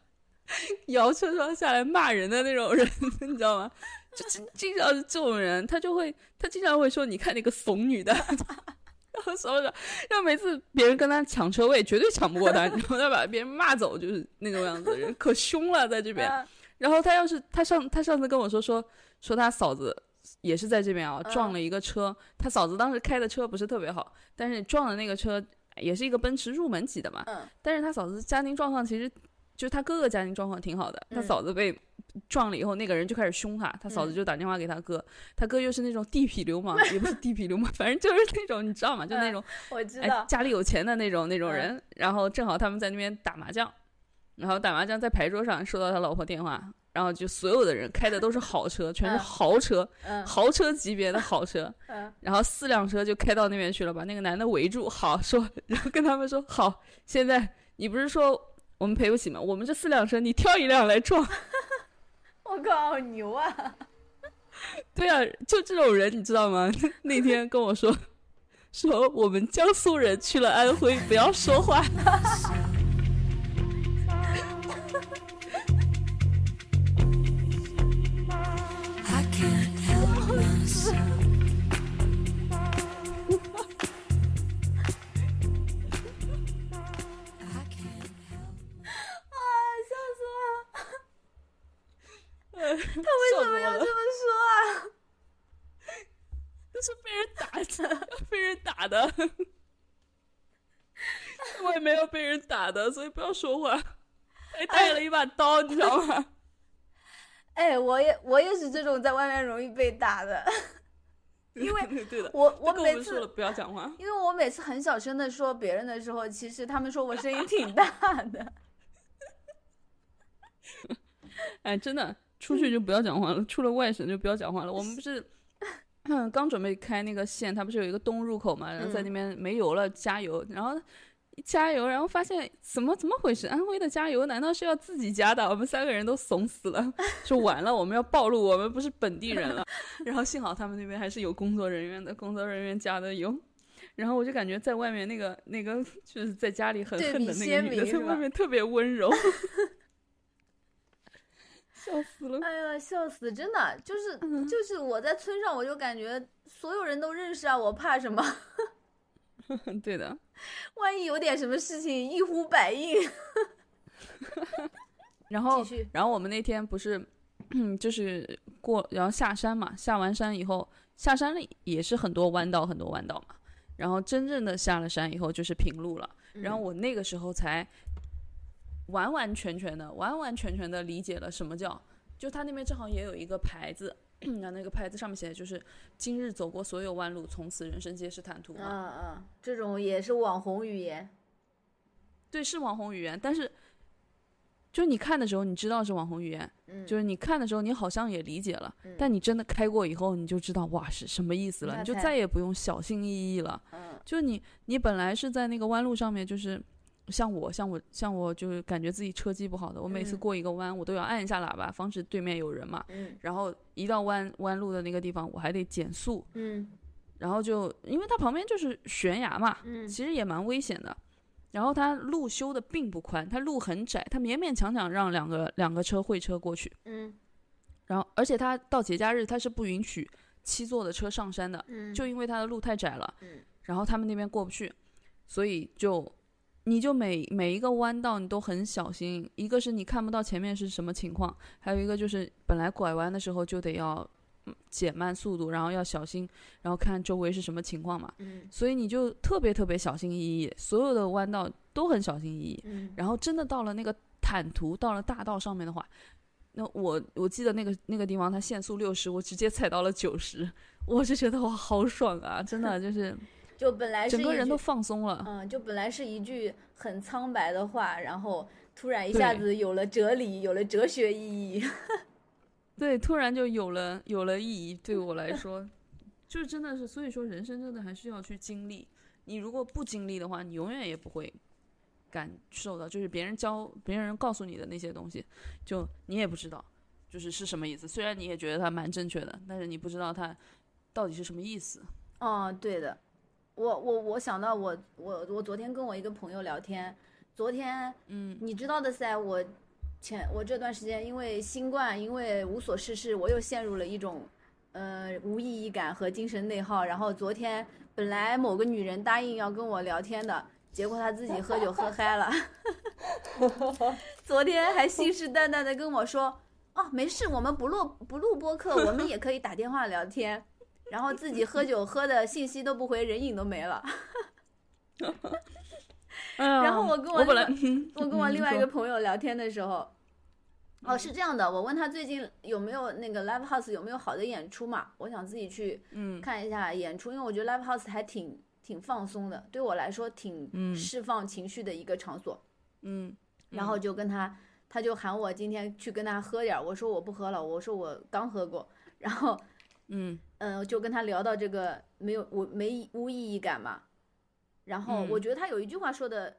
摇车窗下来骂人的那种人，你知道吗？就经经常是这种人，他就会他经常会说：“你看那个怂女的。”然后什么的，然后每次别人跟他抢车位，绝对抢不过他，然后他把别人骂走，就是那种样子的人，可凶了在这边。然后他要是他上他上次跟我说说说他嫂子也是在这边啊，撞了一个车，他嫂子当时开的车不是特别好，但是撞的那个车。也是一个奔驰入门级的嘛，嗯，但是他嫂子家庭状况其实，就是他哥哥家庭状况挺好的。他嫂子被撞了以后，那个人就开始凶他，他嫂子就打电话给他哥，他哥又是那种地痞流氓，也不是地痞流氓，反正就是那种你知道吗？就那种我知道家里有钱的那种那种人。然后正好他们在那边打麻将，然后打麻将在牌桌上收到他老婆电话。然后就所有的人开的都是好车，全是豪车，豪车级别的豪车。然后四辆车就开到那边去了，把那个男的围住，好说，然后跟他们说好，现在你不是说我们赔不起吗？我们这四辆车你挑一辆来撞。我靠，好牛啊！对啊，就这种人你知道吗？那天跟我说 说我们江苏人去了安徽，不要说话。为什么要这么说啊？这是被人打的，被人打的。我也没有被人打的，所以不要说话。还带了一把刀，你知道吗？哎，我也我也是这种在外面容易被打的，因为对的，我我每次不要讲话，因为我每次很小声的说别人的时候，其实他们说我声音挺大的。哎，真的。出去就不要讲话了，出了外省就不要讲话了。我们不是刚准备开那个线，它不是有一个东入口嘛？然后在那边没油了，加油，然后加油，然后发现怎么怎么回事？安徽的加油难道是要自己加的？我们三个人都怂死了，说完了，我们要暴露我们不是本地人了。然后幸好他们那边还是有工作人员的，工作人员加的油。然后我就感觉在外面那个那个就是在家里很恨的那个女的，在外面特别温柔。笑死了！哎呀，笑死！真的就是就是我在村上，我就感觉所有人都认识啊，我怕什么？对的，万一有点什么事情，一呼百应。然后，然后我们那天不是，就是过，然后下山嘛，下完山以后，下山了也是很多弯道，很多弯道嘛。然后真正的下了山以后就是平路了。然后我那个时候才完完全全的、完完全全的理解了什么叫，就他那边正好也有一个牌子，那那个牌子上面写的就是“今日走过所有弯路，从此人生皆是坦途”嗯嘛。嗯，这种也是网红语言。对，是网红语言，但是就是你看的时候，你知道是网红语言，嗯，就是你看的时候，你好像也理解了，嗯但你真的开过以后，你就知道哇是什么意思了，你就再也不用小心翼翼了。嗯就你你本来是在那个弯路上面，就是像我像我像我就是感觉自己车技不好的，我每次嗯过一个弯，我都要按一下喇叭，防止对面有人嘛。嗯然后一到弯弯路的那个地方，我还得减速，嗯然后就因为它旁边就是悬崖嘛，嗯其实也蛮危险的。然后它路修的并不宽，它路很窄，它勉勉强强让两个两个车会车过去。嗯然后而且它到节假日它是不允许七座的车上山的，嗯，就因为它的路太窄了。嗯然后他们那边过不去，所以就你就每每一个弯道你都很小心。一个是你看不到前面是什么情况，还有一个就是本来拐弯的时候就得要嗯减慢速度，然后要小心，然后看周围是什么情况嘛。嗯所以你就特别特别小心翼翼，所有的弯道都很小心翼翼。嗯然后真的到了那个坦途，到了大道上面的话，那我我记得那个那个地方它限速六十，我直接踩到了九十，我就觉得哇好爽啊，真的就是就本来是整个人都放松了。嗯，就本来是一句很苍白的话，然后突然一下子有了哲理，有了哲学意义。对，突然就有了有了意义。对我来说，就是真的是，所以说人生真的还是要去经历。你如果不经历的话，你永远也不会感受到，就是别人教别人告诉你的那些东西，就你也不知道，就是是什么意思。虽然你也觉得它蛮正确的，但是你不知道它到底是什么意思。哦，对的，我我我想到我我我昨天跟我一个朋友聊天，昨天嗯你知道的噻，我前我这段时间因为新冠，因为无所事事，我又陷入了一种呃无意义感和精神内耗。然后昨天本来某个女人答应要跟我聊天的，结果她自己喝酒喝嗨了，昨天还信誓旦旦的跟我说，哦，没事，我们不录不录播客，我们也可以打电话聊天。然后自己喝酒喝的信息都不回，人影都没了。然后我跟我我我跟我嗯另外一个朋友聊天的时候，哦，是这样的，我问他最近有没有那个 live house 有没有好的演出嘛？我想自己去嗯看一下演出，因为我觉得 live house 还挺挺放松的，对我来说挺嗯释放情绪的一个场所。嗯，然后就跟他，他就喊我今天去跟他喝点儿，我说我不喝了，我说我刚喝过，然后嗯嗯，就跟他聊到这个没有我没无意义感嘛，然后嗯。我觉得他有一句话说的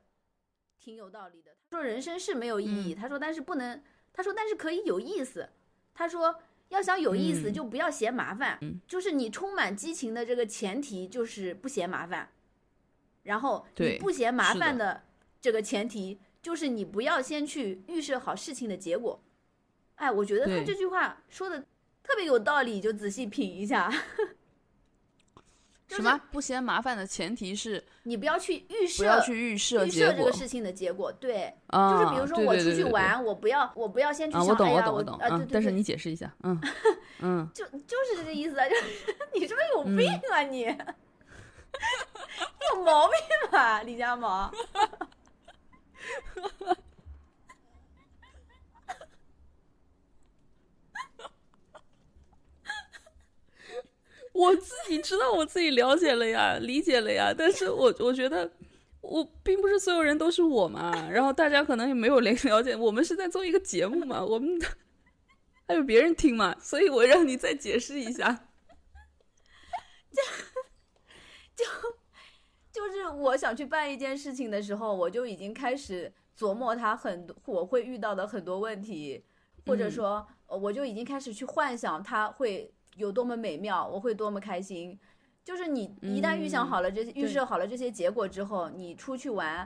挺有道理的，他说人生是没有意义，嗯。他说但是不能，他说但是可以有意思，他说要想有意思嗯。就不要嫌麻烦，嗯。就是你充满激情的这个前提就是不嫌麻烦，然后你不嫌麻烦的这个前提就是你不要先去预设好事情的结果，哎，我觉得他这句话说的特别有道理，就仔细品一下。就是什么不嫌麻烦的前提是你不要去预设，不要去预设预设这个，事情的结果。对，啊，就是比如说我出对对对对去玩，我不要我不要先去啊，想，我懂哎呀，我啊，对对对，但是你解释一下，嗯 嗯，就就是这个意思啊，就 是你是不是有病啊你？你有毛病吧，李佳毛？我自己知道我自己了解了呀，理解了呀，但是我我觉得。我并不是所有人都是我嘛，然后大家可能也没有了 了解，我们是在做一个节目嘛，我们还有别人听嘛，所以我让你再解释一下。就就是我想去办一件事情的时候，我就已经开始琢磨他很多我会遇到的很多问题，或者嗯说，呃我就已经开始去幻想他会有多么美妙，我会多么开心。就是你一旦预想好了这些，预设好了这些结果之后，你出去玩，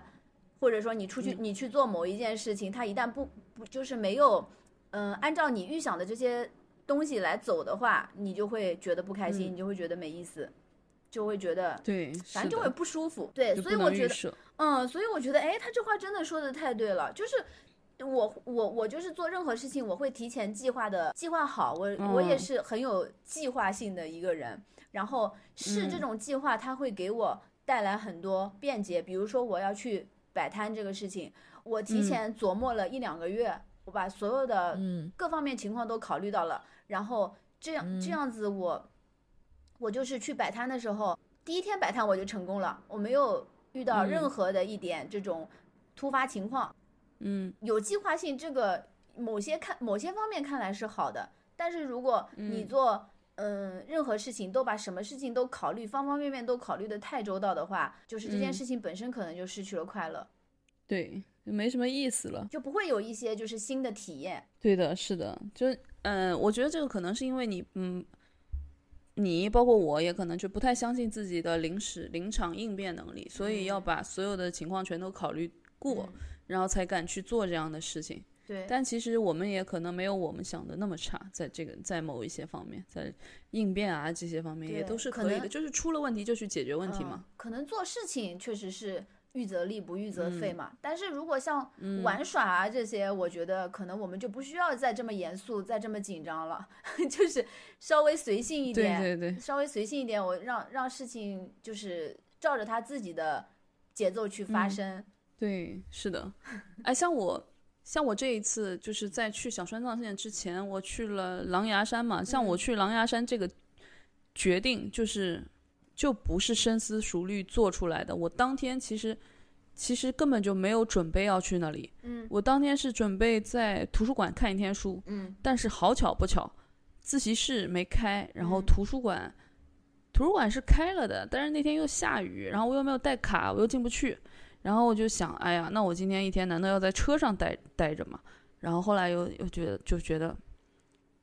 或者说你出去你去做某一件事情，它一旦不不就是没有，嗯、按照你预想的这些东西来走的话，你就会觉得不开心，嗯你就会觉得没意思。就会觉得对，反正就会不舒服。对，所以我觉得，嗯，所以我觉得，哎，他这话真的说的太对了，就是我我我就是做任何事情，我会提前计划的，计划好。我我也是很有计划性的一个人，然后是这种计划，它会给我带来很多便捷。比如说我要去摆摊这个事情，我提前琢磨了一两个月，我把所有的各方面情况都考虑到了，然后这样这样子我。我就是去摆摊的时候，第一天摆摊我就成功了，我没有遇到任何的一点这种突发情况。嗯，有计划性这个某些看某些方面看来是好的，但是如果你做嗯任何事情都把什么事情都考虑方方面面都考虑的太周到的话，就是这件事情本身可能就失去了快乐。对，就没什么意思了，就不会有一些就是新的体验。对的，是的，就嗯，我觉得这个可能是因为你嗯。你包括我也可能就不太相信自己的临时临场应变能力，所以要把所有的情况全都考虑过，然后才敢去做这样的事情。对，但其实我们也可能没有我们想的那么差，在这个在某一些方面，在应变啊这些方面也都是可以的，就是出了问题就去解决问题嘛。可能做事情确实是。预则立不预则废嘛，但是如果像玩耍啊这些，我觉得可能我们就不需要再这么严肃，再这么紧张了，就是稍微随性一点，对对对，稍微随性一点，我让让事情就是照着他自己的节奏去发生。对，是的，哎，像我像我这一次就是在去小川藏线之前，我去了狼牙山嘛，像我去狼牙山这个决定就是。就不是深思熟虑做出来的。我当天其实，其实根本就没有准备要去那里。嗯，我当天是准备在图书馆看一天书。嗯，但是好巧不巧，自习室没开，然后图书馆，图书馆是开了的，但是那天又下雨，然后我又没有带卡，我又进不去。然后我就想，哎呀，那我今天一天难道要在车上待待着吗？然后后来又又觉得，就觉得。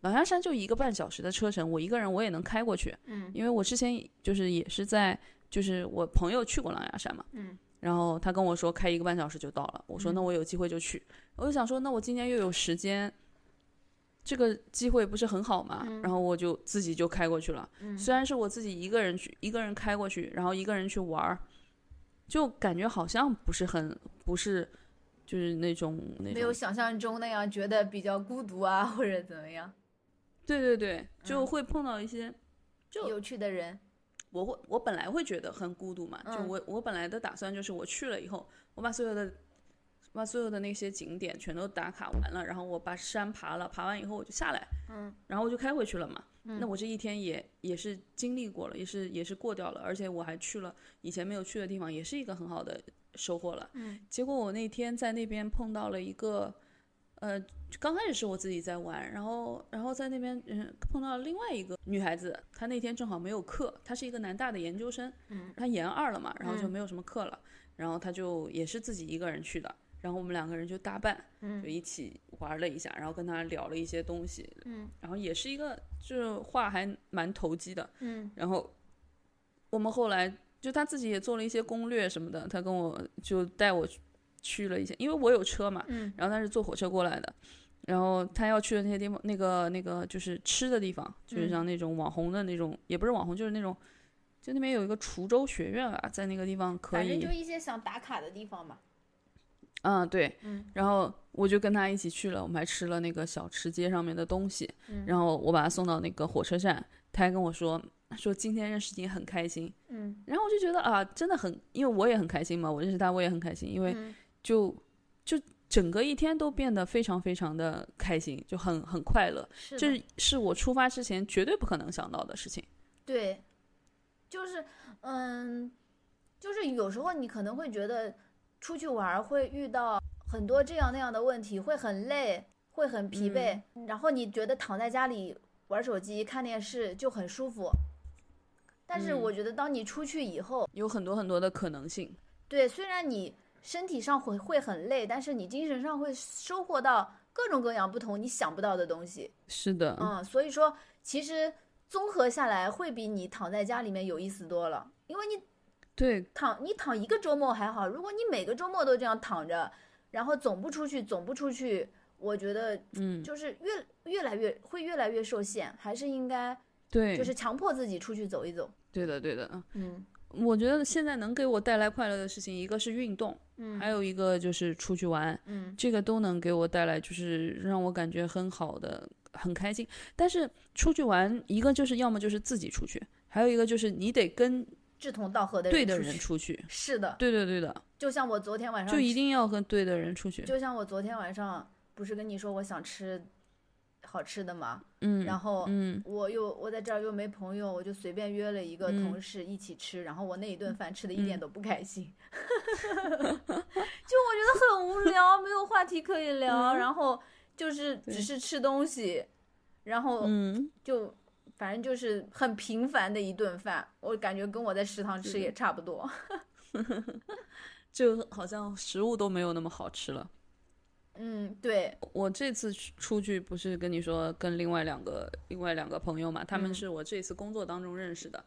狼牙山就一个半小时的车程，我一个人我也能开过去。嗯，因为我之前就是也是在，就是我朋友去过狼牙山嘛。嗯，然后他跟我说开一个半小时就到了，我说那我有机会就去。我就想说，那我今天又有时间，这个机会不是很好嘛？然后我就自己就开过去了。虽然是我自己一个人去，一个人开过去，然后一个人去玩儿，就感觉好像不是很不是，就是那种那种没有想象中那样觉得比较孤独啊，或者怎么样。对对对，就会碰到一些就有趣的人。我会，我本来会觉得很孤独嘛。就我，我本来的打算就是我去了以后，我把所有的把所有的那些景点全都打卡完了，然后我把山爬了，爬完以后我就下来，嗯，然后我就开回去了嘛。那我这一天也也是经历过了，也是也是过掉了，而且我还去了以前没有去的地方，也是一个很好的收获了。嗯，结果我那天在那边碰到了一个。呃，刚开始是我自己在玩，然后，然后在那边，嗯，碰到了另外一个女孩子，她那天正好没有课，她是一个南大的研究生，嗯，她研二了嘛，然后就没有什么课了，然后她就也是自己一个人去的，然后我们两个人就搭伴，嗯，就一起玩了一下，然后跟他聊了一些东西，嗯，然后也是一个，就是话还蛮投机的，嗯，然后我们后来就他自己也做了一些攻略什么的，他跟我就带我去。去了一些，因为我有车嘛，嗯，然后他是坐火车过来的，然后他要去的那些地方，那个那个就是吃的地方，就是像那种网红的那种，也不是网红，就是那种，就那边有一个滁州学院啊，在那个地方可以，反正就一些想打卡的地方嘛。嗯，对，嗯，然后我就跟他一起去了，我们还吃了那个小吃街上面的东西，嗯，然后我把他送到那个火车站，他还跟我说说今天认识你很开心，嗯，然后我就觉得啊，真的很，因为我也很开心嘛，我认识他我也很开心，因为。就就整个一天都变得非常非常的开心，就很很快乐，这是我出发之前绝对不可能想到的事情。对，就是嗯，就是有时候你可能会觉得出去玩会遇到很多这样那样的问题，会很累，会很疲惫，然后你觉得躺在家里玩手机看电视就很舒服。但是我觉得当你出去以后，有很多很多的可能性。对，虽然你。身体上会会很累，但是你精神上会收获到各种各样不同你想不到的东西。是的，嗯，所以说其实综合下来会比你躺在家里面有意思多了，因为你对。躺你躺一个周末还好，如果你每个周末都这样躺着，然后总不出去，总不出去，我觉得嗯，就是越越来越会越来越受限，还是应该对，就是强迫自己出去走一走。对的，对的，嗯我觉得现在能给我带来快乐的事情，一个是运动，嗯。还有一个就是出去玩，嗯。这个都能给我带来就是让我感觉很好的、很开心。但是出去玩，一个就是要么就是自己出去，还有一个就是你得跟志同道合的对的人出去。是的，对的，对的，就像我昨天晚上就一定要和对的人出去。就像我昨天晚上不是跟你说我想吃好吃的吗？嗯，然后嗯。我又我在这儿又没朋友，我就随便约了一个嗯。同事一起吃，然后我那一顿饭吃的一点都不开心，就我觉得很无聊，没有话题可以聊，嗯。然后就是只是吃东西，然后嗯，就反正就是很平凡的一顿饭，我感觉跟我在食堂吃也差不多。就好像食物都没有那么好吃了。嗯，对，我这次出出去不是跟你说跟另外两个另外两个朋友嘛，他们嗯是我这次工作当中认识的。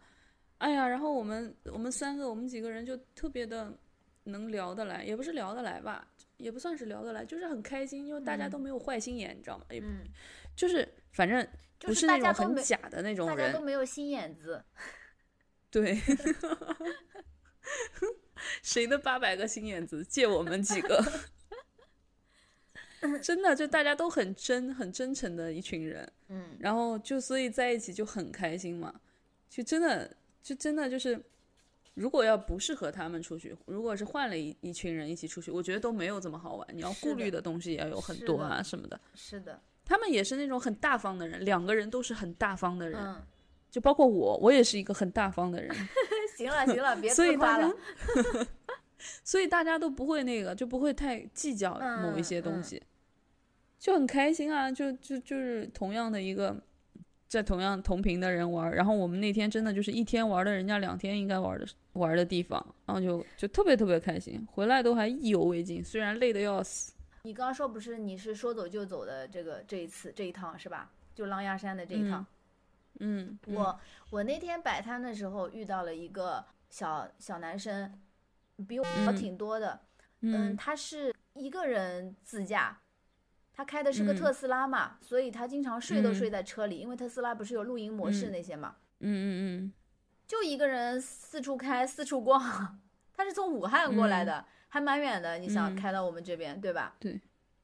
哎呀，然后我们我们三个我们几个人就特别的能聊得来，也不是聊得来吧，也不算是聊得来，就是很开心，因为大家都没有坏心眼，你知道吗？也嗯，就是反正不就是那种很假的那种人大家都，没有心眼子。对。谁的八百个心眼子借我们几个？真的，就大家都很真、很真诚的一群人。嗯然后就所以在一起就很开心嘛，就真的就真的就是，如果要不是和他们出去，如果是换了一一群人一起出去，我觉得都没有这么好玩。你要顾虑的东西也有很多啊什么的。是的，他们也是那种很大方的人，两个人都是很大方的人，嗯，就包括我，我也是一个很大方的人，行了行了，别 自夸了。所以大家都不会那个，就不会太计较某一些东西，就很开心啊，就就就是同样的一个。在同样同频的人玩儿，然后我们那天真的就是一天玩的人家两天应该玩的玩的地方，然后就就特别特别开心，回来都还意犹未尽，虽然累的要死。你刚刚说不是你是说走就走的这个这一次这一趟是吧？就狼牙山的这一趟。嗯，嗯我我那天摆摊的时候遇到了一个小小男生，比我嗯挺多的。嗯他是一个人自驾，他开的是个嗯特斯拉嘛，所以他经常睡都嗯睡在车里，因为特斯拉不是有露营模式嗯那些嘛，嗯嗯嗯就一个人四处开四处逛。他是从武汉过来嗯的，还蛮远的，你想嗯开到我们这边，对吧？对，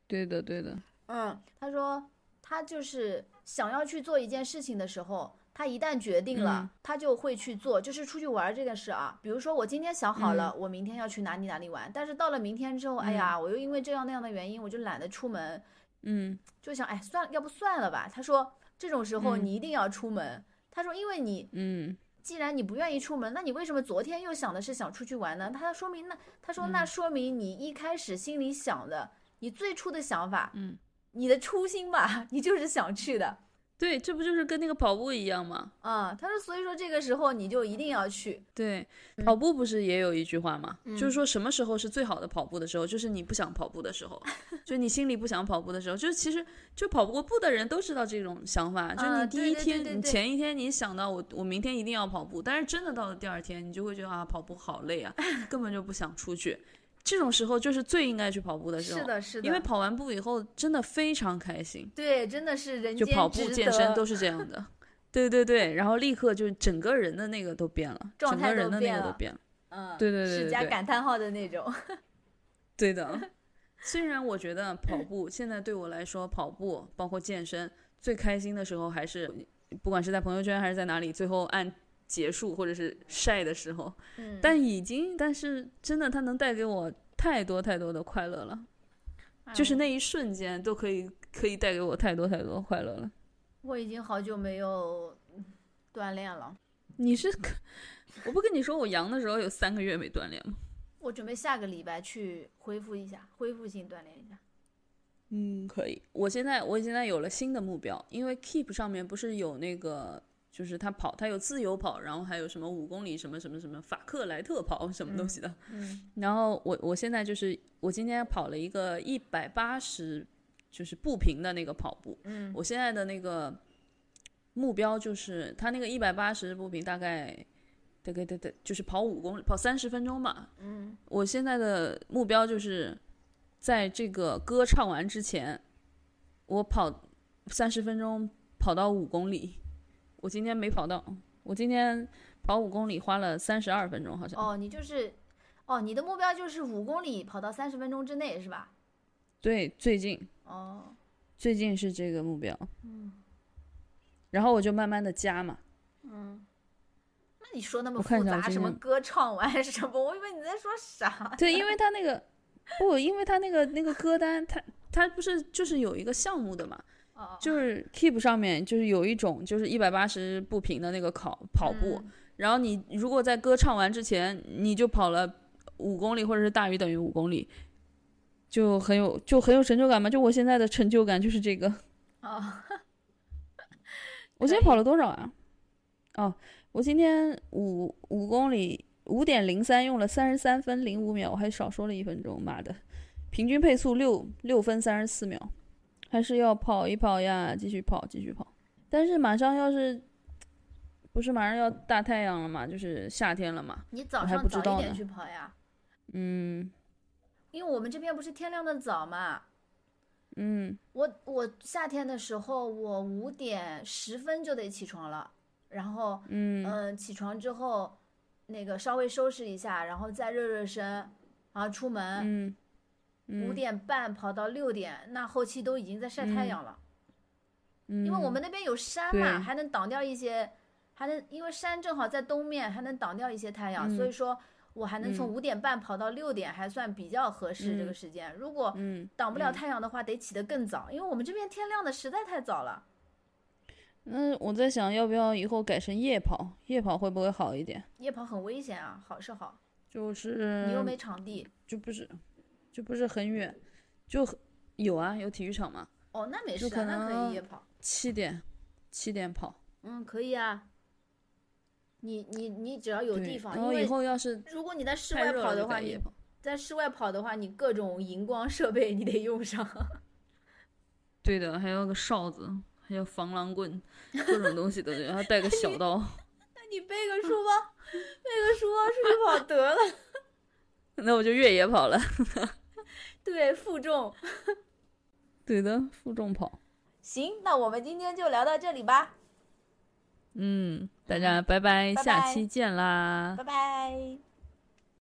对的对的，嗯，他说他就是想要去做一件事情的时候，他一旦决定了，嗯他就会去做，就是出去玩儿这件事啊。比如说我今天想好了，我明天要去哪里哪里玩，但是到了明天之后，哎呀，我又因为这样那样的原因，我就懒得出门，嗯就想哎算了，要不算了吧。他说这种时候嗯你一定要出门。他说因为你嗯既然你不愿意出门，那你为什么昨天又想的是想出去玩呢？他说明那他说嗯。那说明你一开始心里想的，你最初的想法，嗯，你的初心吧，你就是想去的对，这不就是跟那个跑步一样吗？啊、他说所以说这个时候你就一定要去，对，嗯跑步不是也有一句话吗？嗯就是说什么时候是最好的跑步的时候，就是你不想跑步的时候，就你心里不想跑步的时候。就是其实就跑不过步的人都知道这种想法，就啊你第一天，对对对对对你前一天你想到我我明天一定要跑步，但是真的到了第二天，你就会觉得啊跑步好累啊，根本就不想出去。这种时候就是最应该去跑步的时候，是的，是的，因为跑完步以后真的非常开心。对，真的是人就间跑步健值得身都 是这样的，对对对，然后立刻就整个人的那个都变了，状态整个人的那个都变了，嗯，对对对是加对对。感叹号的那种，对的。虽然我觉得跑步现在对我来说，跑步包括健身最开心的时候，还是不管是在朋友圈还是在哪里，最后按结束或者是晒的时候，嗯，但已经，但是真的它能带给我太多太多的快乐了，哎就是那一瞬间都可以可以带给我太多太多快乐了。我已经好久没有嗯锻炼了。你是，我不跟你说我阳的时候有三个月没锻炼吗？我准备下个礼拜去恢复一下，恢复性锻炼一下。嗯，可以。我现在我现在有了新的目标，因为 Keep 上面不是有那个，就是他跑，他有自由跑，然后还有什么五公里什么什么什么法克莱特跑什么东西的。嗯然后我我现在就是我今天跑了一个一百八十，就是步频的那个跑步。嗯我现在的那个目标就是，他那个一百八十步频大概，大概大概就是跑五公里，跑三十分钟吧。嗯我现在的目标就是，在这个歌唱完之前，我跑三十分钟，跑到五公里，我今天没跑到，我今天跑五公里花了三十二分钟，好像。哦，你就是，哦，你的目标就是五公里跑到三十分钟之内是吧？对，最近哦，最近是这个目标，嗯然后我就慢慢的加嘛。嗯。那你说那么复杂，什么歌唱完什么？我以为你在说啥？对，因为他那个不，因为他那个那个歌单，他他不是就是有一个项目的嘛，哦，就是 Keep 上面就是有一种就是一百八十步频的那个跑跑步，嗯。然后你如果在歌唱完之前你就跑了五公里或者是大于等于五公里，就很有就很有成就感嘛。就我现在的成就感就是这个。哦，我今天跑了多少啊？哦，我今天五五公里五点零三，用了三十三分零五秒，我还少说了一分钟，妈的，平均配速六六分三十四秒，还是要跑一跑呀，继续跑，继续跑。但是马上要是不是马上要大太阳了嘛，就是夏天了嘛，你早上早一点去跑呀，嗯因为我们这边不是天亮的早嘛。嗯我我夏天的时候，我五点十分就得起床了，然后嗯嗯、起床之后，那个稍微收拾一下，然后再热热身，然后出门，嗯嗯，五点半跑到六点，那后期都已经在晒太阳了。嗯，因为我们那边有山嘛，还能挡掉一些，还能因为山正好在东面，还能挡掉一些太阳，嗯所以说我还能从嗯五点半跑到六点，还算比较合适这个嗯时间。如果嗯挡不了嗯太阳的话，得起得更早，因为我们这边天亮的实在太早了。那，我在想要不要以后改成夜跑，夜跑会不会好一点？夜跑很危险啊，好是好，就是你又没场地。就不是，就不是很远，就有啊，有体育场嘛，哦，那没事可啊，那可以夜跑。七点，七点跑。嗯，可以啊。你你你只要有地方，然后以后要是如果你在室外跑的话，你就改夜跑。在室外跑的话，你各种荧光设备你得用上。对的，还要个哨子，还有防狼棍，各种东西都得，然后带个小刀。那你背个书包，背个书包出去跑得了。那我就越野跑了。对，负重。对的，负重跑。行，那我们今天就聊到这里吧，嗯，大家拜拜，拜拜下期见啦。拜拜。